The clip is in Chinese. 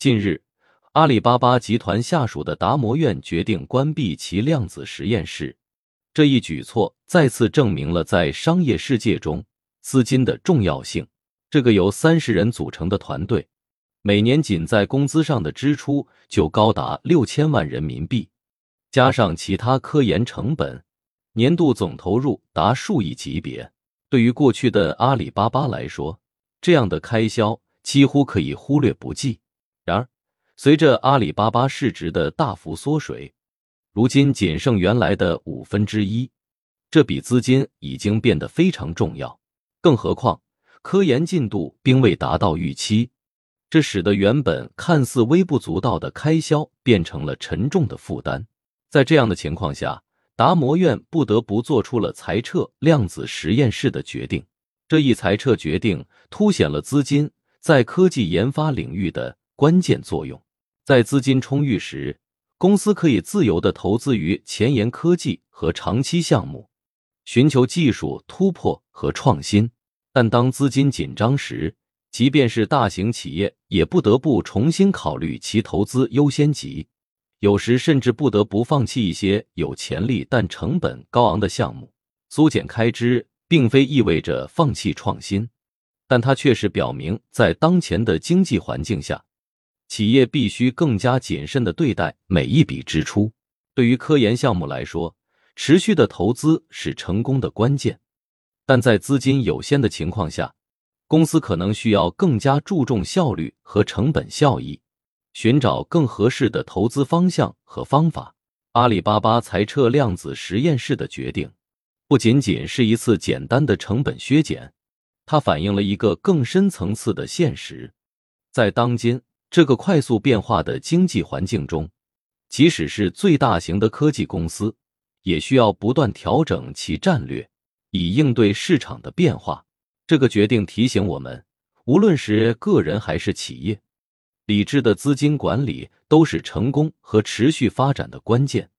近日，阿里巴巴集团下属的达摩院决定关闭其量子实验室，这一举措再次证明了在商业世界中资金的重要性。这个由三十人组成的团队，每年仅在工资上的支出就高达六千万人民币，加上其他科研成本，年度总投入达数亿级别。对于过去的阿里巴巴来说，这样的开销几乎可以忽略不计。然而，随着阿里巴巴市值的大幅缩水，如今仅剩原来的五分之一，这笔资金已经变得非常重要。更何况，科研进度并未达到预期，这使得原本看似微不足道的开销变成了沉重的负担。在这样的情况下，达摩院不得不做出了裁撤量子实验室的决定。这一裁撤决定凸显了资金在科技研发领域的关键作用。在资金充裕时，公司可以自由的投资于前沿科技和长期项目，寻求技术突破和创新。但当资金紧张时，即便是大型企业也不得不重新考虑其投资优先级，有时甚至不得不放弃一些有潜力但成本高昂的项目。缩减开支并非意味着放弃创新，但它确实表明，在当前的经济环境下，企业必须更加谨慎的对待每一笔支出。对于科研项目来说，持续的投资是成功的关键。但在资金有限的情况下，公司可能需要更加注重效率和成本效益，寻找更合适的投资方向和方法。阿里巴巴裁撤量子实验室的决定，不仅仅是一次简单的成本削减，它反映了一个更深层次的现实：在当今这个快速变化的经济环境中，即使是最大型的科技公司，也需要不断调整其战略。以应对市场的变化，这个决定提醒我们，无论是个人还是企业，理智的资金管理都是成功和持续发展的关键。